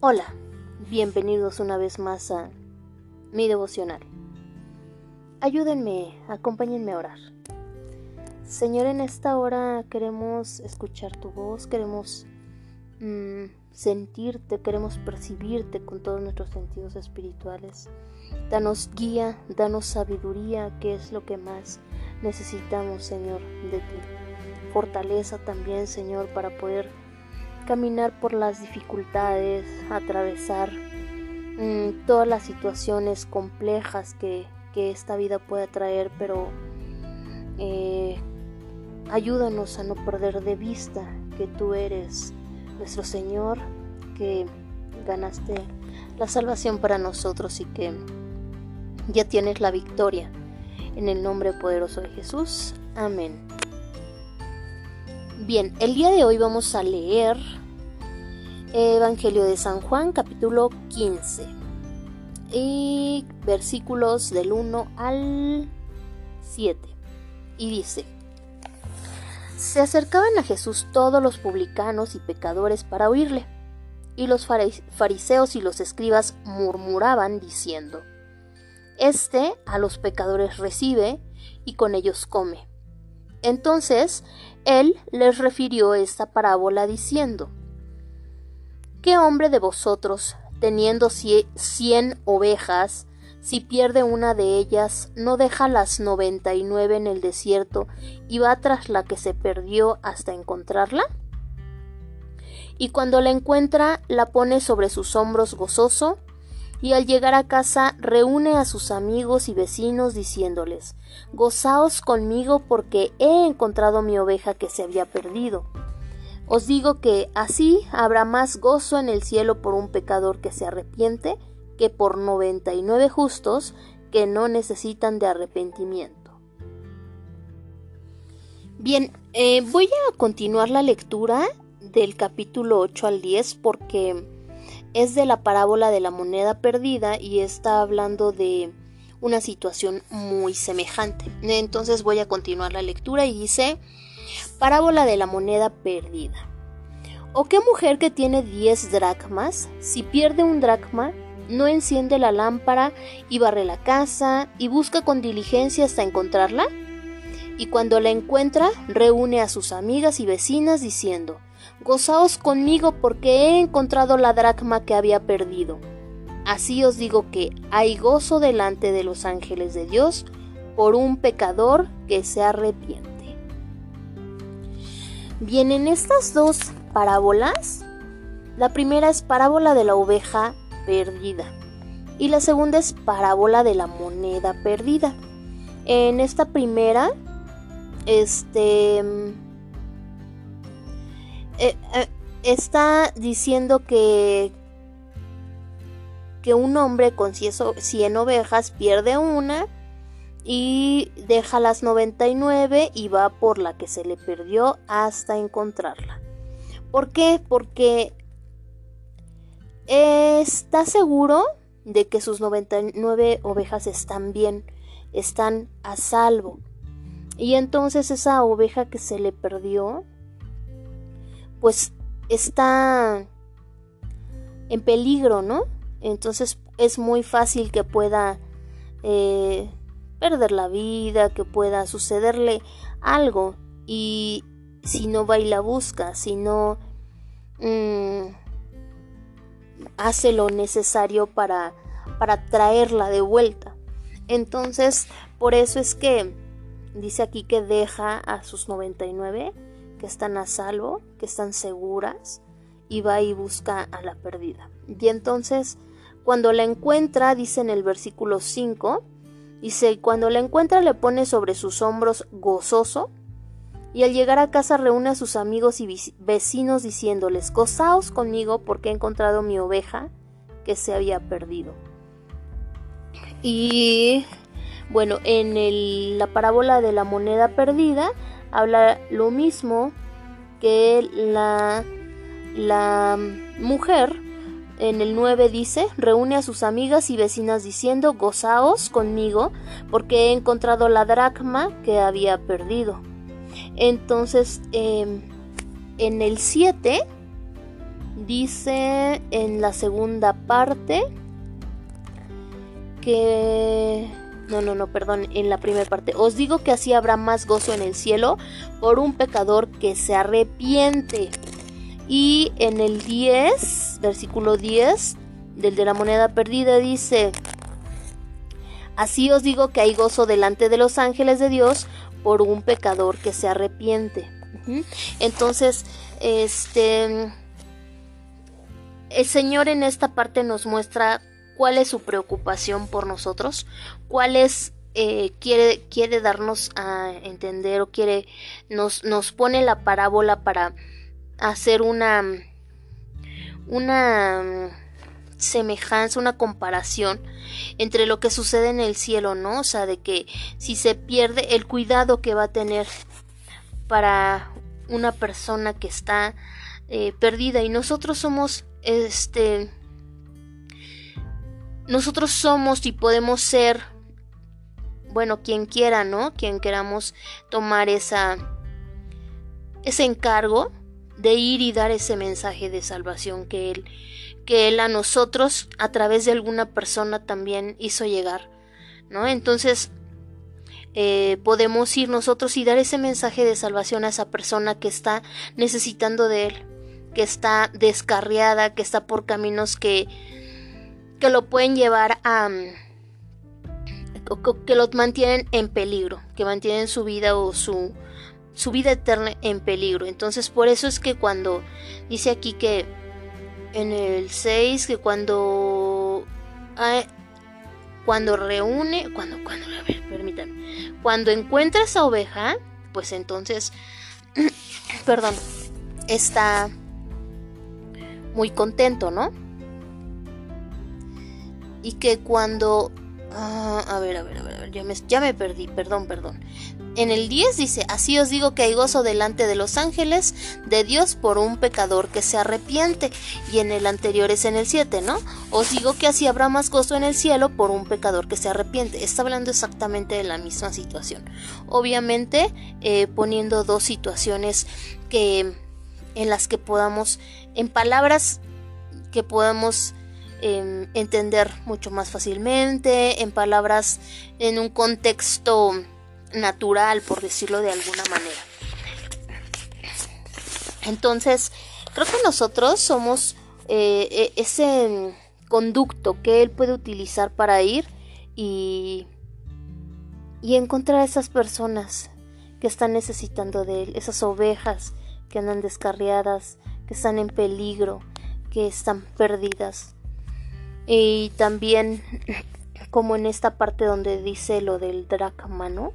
Hola, bienvenidos una vez más a mi devocional. Ayúdenme, acompáñenme a orar. Señor, en esta hora queremos escuchar tu voz, queremos mm, sentirte, queremos percibirte con todos nuestros sentidos espirituales. Danos guía, danos sabiduría, que es lo que más necesitamos, Señor, de ti. Fortaleza también, Señor, para poder caminar por las dificultades, atravesar mm, todas las situaciones complejas que, esta vida puede traer, pero eh, ayúdanos a no perder de vista que tú eres nuestro Señor, que ganaste la salvación para nosotros y que ya tienes la victoria. En el nombre poderoso de Jesús. Amén. Bien, el día de hoy vamos a leer Evangelio de San Juan capítulo 15 y versículos del 1 al 7. Y dice, se acercaban a Jesús todos los publicanos y pecadores para oírle, y los fariseos y los escribas murmuraban diciendo, Este a los pecadores recibe y con ellos come. Entonces él les refirió esta parábola diciendo, ¿Qué hombre de vosotros, teniendo cien ovejas, si pierde una de ellas, no deja las noventa y nueve en el desierto y va tras la que se perdió hasta encontrarla? Y cuando la encuentra, la pone sobre sus hombros gozoso, y al llegar a casa reúne a sus amigos y vecinos diciéndoles Gozaos conmigo porque he encontrado mi oveja que se había perdido. Os digo que así habrá más gozo en el cielo por un pecador que se arrepiente que por noventa y nueve justos que no necesitan de arrepentimiento. Bien, eh, voy a continuar la lectura del capítulo 8 al 10 porque es de la parábola de la moneda perdida y está hablando de una situación muy semejante. Entonces voy a continuar la lectura y dice, parábola de la moneda perdida. ¿O qué mujer que tiene 10 dracmas, si pierde un dracma, no enciende la lámpara y barre la casa y busca con diligencia hasta encontrarla? Y cuando la encuentra, reúne a sus amigas y vecinas diciendo, Gozaos conmigo porque he encontrado la dracma que había perdido. Así os digo que hay gozo delante de los ángeles de Dios por un pecador que se arrepiente. Bien, en estas dos parábolas, la primera es parábola de la oveja perdida y la segunda es parábola de la moneda perdida. En esta primera, este eh, eh, está diciendo que que un hombre con 100 ovejas pierde una y deja las 99 y va por la que se le perdió hasta encontrarla. ¿Por qué? Porque está seguro de que sus 99 ovejas están bien, están a salvo. Y entonces esa oveja que se le perdió, pues está en peligro, ¿no? Entonces es muy fácil que pueda eh, perder la vida, que pueda sucederle algo. Y si no va y la busca, si no mm, hace lo necesario para, para traerla de vuelta. Entonces, por eso es que dice aquí que deja a sus 99 que están a salvo, que están seguras, y va y busca a la perdida. Y entonces, cuando la encuentra, dice en el versículo 5, dice, cuando la encuentra le pone sobre sus hombros gozoso, y al llegar a casa reúne a sus amigos y vecinos diciéndoles, gozaos conmigo porque he encontrado mi oveja que se había perdido. Y bueno, en la parábola de la moneda perdida habla lo mismo que la, la mujer. En el 9 dice, reúne a sus amigas y vecinas diciendo, gozaos conmigo porque he encontrado la dracma que había perdido. Entonces, em, en el 7 dice en la segunda parte que... No, no, no, perdón, en la primera parte. Os digo que así habrá más gozo en el cielo por un pecador que se arrepiente. Y en el 10, versículo 10, del de la moneda perdida, dice, Así os digo que hay gozo delante de los ángeles de Dios por un pecador que se arrepiente. Entonces, este, el Señor en esta parte nos muestra cuál es su preocupación por nosotros, cuál es eh, quiere, quiere darnos a entender o quiere nos, nos pone la parábola para hacer una una semejanza, una comparación entre lo que sucede en el cielo, ¿no? O sea, de que si se pierde el cuidado que va a tener para una persona que está eh, perdida y nosotros somos este nosotros somos y podemos ser, bueno, quien quiera, ¿no? Quien queramos tomar esa, ese encargo de ir y dar ese mensaje de salvación que él, que él a nosotros a través de alguna persona también hizo llegar, ¿no? Entonces, eh, podemos ir nosotros y dar ese mensaje de salvación a esa persona que está necesitando de él, que está descarriada, que está por caminos que que lo pueden llevar a mm, que lo mantienen en peligro, que mantienen su vida o su, su vida eterna en peligro. Entonces por eso es que cuando dice aquí que en el 6 que cuando cuando reúne, cuando cuando a ver, permítanme, cuando encuentra esa oveja, pues entonces perdón, está muy contento, ¿no? Y que cuando... Ah, a ver, a ver, a ver, a ver ya, me, ya me perdí, perdón, perdón. En el 10 dice, así os digo que hay gozo delante de los ángeles de Dios por un pecador que se arrepiente. Y en el anterior es en el 7, ¿no? Os digo que así habrá más gozo en el cielo por un pecador que se arrepiente. Está hablando exactamente de la misma situación. Obviamente eh, poniendo dos situaciones que en las que podamos, en palabras que podamos Em, entender mucho más fácilmente, en palabras, en un contexto natural, por decirlo de alguna manera. Entonces, creo que nosotros somos eh, e, ese conducto que él puede utilizar para ir y, y encontrar a esas personas que están necesitando de él, esas ovejas que andan descarriadas, que están en peligro, que están perdidas. Y también como en esta parte donde dice lo del dracma, ¿no?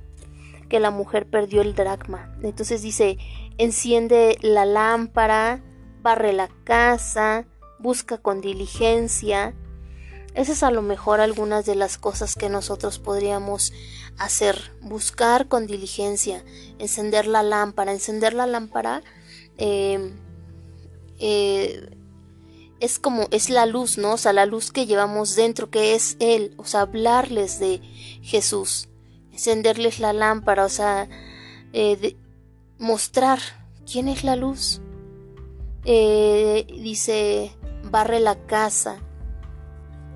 Que la mujer perdió el dracma. Entonces dice, enciende la lámpara, barre la casa, busca con diligencia. Esas es a lo mejor algunas de las cosas que nosotros podríamos hacer. Buscar con diligencia, encender la lámpara. Encender la lámpara eh, eh, es como es la luz, ¿no? O sea, la luz que llevamos dentro, que es Él, o sea, hablarles de Jesús, encenderles la lámpara, o sea, eh, mostrar quién es la luz. Eh, dice, barre la casa.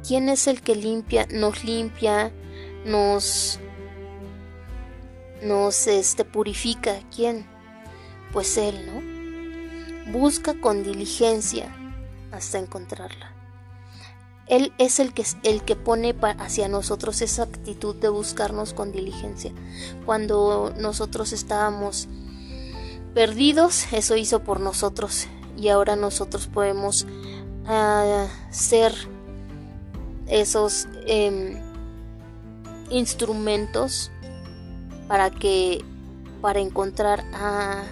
¿Quién es el que limpia, nos limpia, nos, nos este, purifica? ¿Quién? Pues Él, ¿no? Busca con diligencia hasta encontrarla. Él es el que, el que pone hacia nosotros esa actitud de buscarnos con diligencia. Cuando nosotros estábamos perdidos, eso hizo por nosotros y ahora nosotros podemos uh, ser esos em, instrumentos para que para encontrar a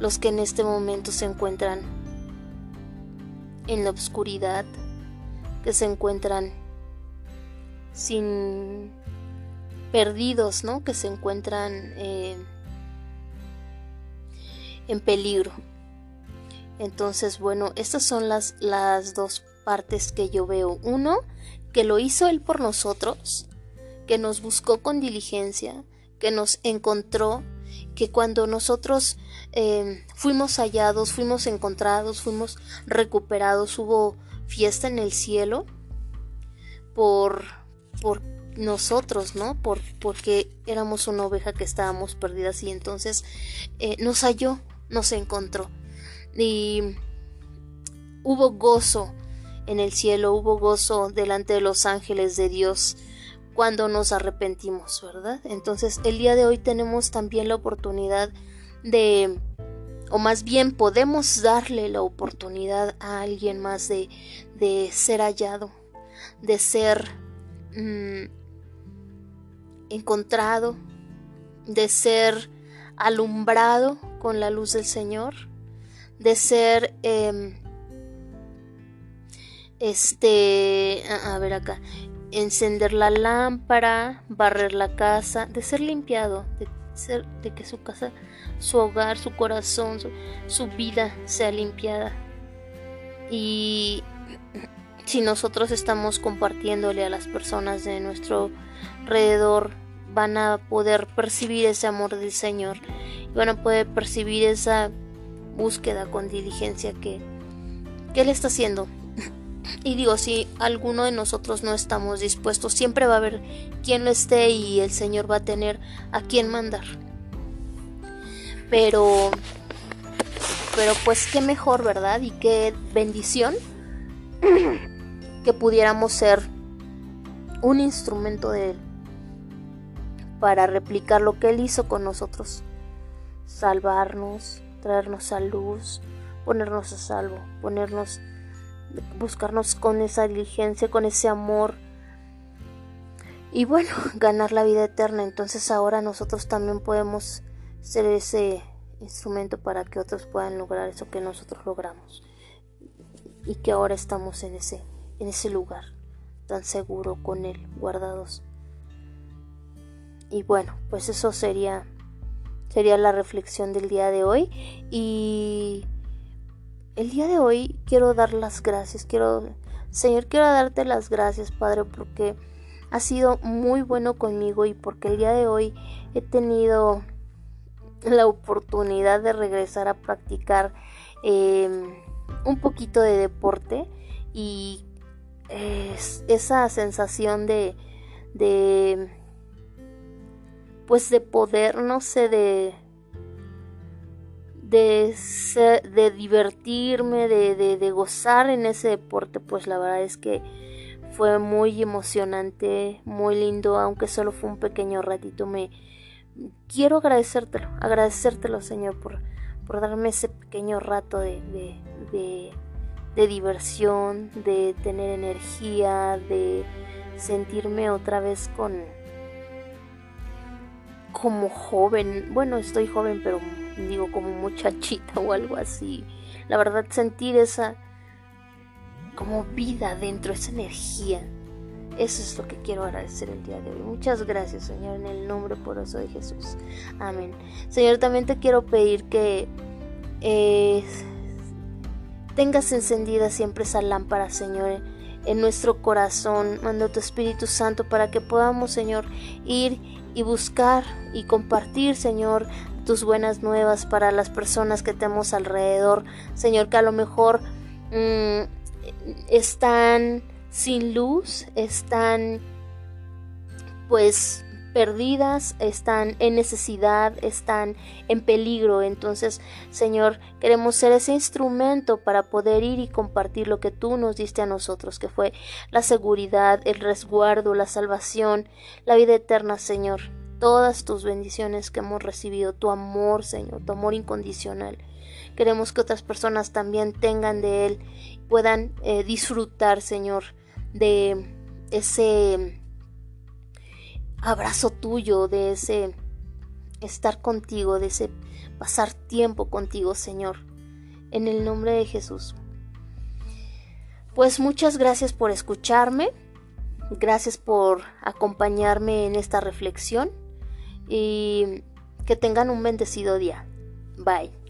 los que en este momento se encuentran en la oscuridad, que se encuentran sin perdidos, ¿no? Que se encuentran eh, en peligro. Entonces, bueno, estas son las, las dos partes que yo veo. Uno, que lo hizo Él por nosotros, que nos buscó con diligencia, que nos encontró que cuando nosotros em, fuimos hallados, fuimos encontrados, fuimos recuperados, hubo fiesta en el cielo por, por nosotros, ¿no? Por, porque éramos una oveja que estábamos perdidas y entonces eh, nos halló, nos encontró. Y hubo gozo en el cielo, hubo gozo delante de los ángeles de Dios cuando nos arrepentimos, ¿verdad? Entonces el día de hoy tenemos también la oportunidad de, o más bien podemos darle la oportunidad a alguien más de, de ser hallado, de ser mm, encontrado, de ser alumbrado con la luz del Señor, de ser em, este, a, ver acá, encender la lámpara, barrer la casa, de ser limpiado, de, ser, de que su casa, su hogar, su corazón, su vida sea limpiada. Y si nosotros estamos compartiéndole a las personas de nuestro alrededor, van a poder percibir ese amor del Señor y van a poder percibir esa búsqueda con diligencia que, que Él está haciendo. Y digo, si alguno de nosotros no estamos dispuestos, siempre va a haber quien lo esté y el Señor va a tener a quien mandar. Pero, pero pues qué mejor, ¿verdad? Y qué bendición que pudiéramos ser un instrumento de Él para replicar lo que Él hizo con nosotros. Salvarnos, traernos a luz, ponernos a salvo, ponernos, buscarnos con esa diligencia, con ese amor. Y bueno, ganar la vida eterna. Entonces ahora nosotros también podemos ser ese instrumento para que otros puedan lograr eso que nosotros logramos. Y que ahora estamos en ese, en ese lugar tan seguro con Él, guardados. Y bueno, pues eso sería sería la reflexión del día de hoy y el día de hoy quiero dar las gracias, quiero Señor, quiero darte las gracias, Padre, porque ha sido muy bueno conmigo y porque el día de hoy he tenido la oportunidad de regresar a practicar em, un poquito de deporte y esa sensación de, de pues de poder, no sé, de de, de divertirme, de, de, de, gozar en ese deporte, pues la verdad es que fue muy emocionante, muy lindo, aunque solo fue un pequeño ratito. Me quiero agradecértelo, agradecértelo, Señor, por, por darme ese pequeño rato de, de, de diversión, de tener energía, de sentirme otra vez con como joven, bueno, estoy joven, pero digo como muchachita o algo así. La verdad, sentir esa como vida dentro, esa energía. Eso es lo que quiero agradecer el día de hoy. Muchas gracias, Señor, en el nombre poderoso de Jesús. Amén. Señor, también te quiero pedir que eh, tengas encendida siempre esa lámpara, Señor, en nuestro corazón. Manda tu Espíritu Santo para que podamos, Señor, ir y buscar y compartir, Señor, tus buenas nuevas para las personas que tenemos alrededor, Señor, que a lo mejor mm, están sin luz, están pues perdidas, están en necesidad, están en peligro. Entonces, Señor, queremos ser ese instrumento para poder ir y compartir lo que tú nos diste a nosotros, que fue la seguridad, el resguardo, la salvación, la vida eterna, Señor. Todas tus bendiciones que hemos recibido, tu amor, Señor, tu amor incondicional. Queremos que otras personas también tengan de Él, puedan eh, disfrutar, Señor, de ese abrazo tuyo, de ese estar contigo, de ese pasar tiempo contigo, Señor. En el nombre de Jesús. Pues muchas gracias por escucharme. Gracias por acompañarme en esta reflexión. Y que tengan un bendecido día. Bye.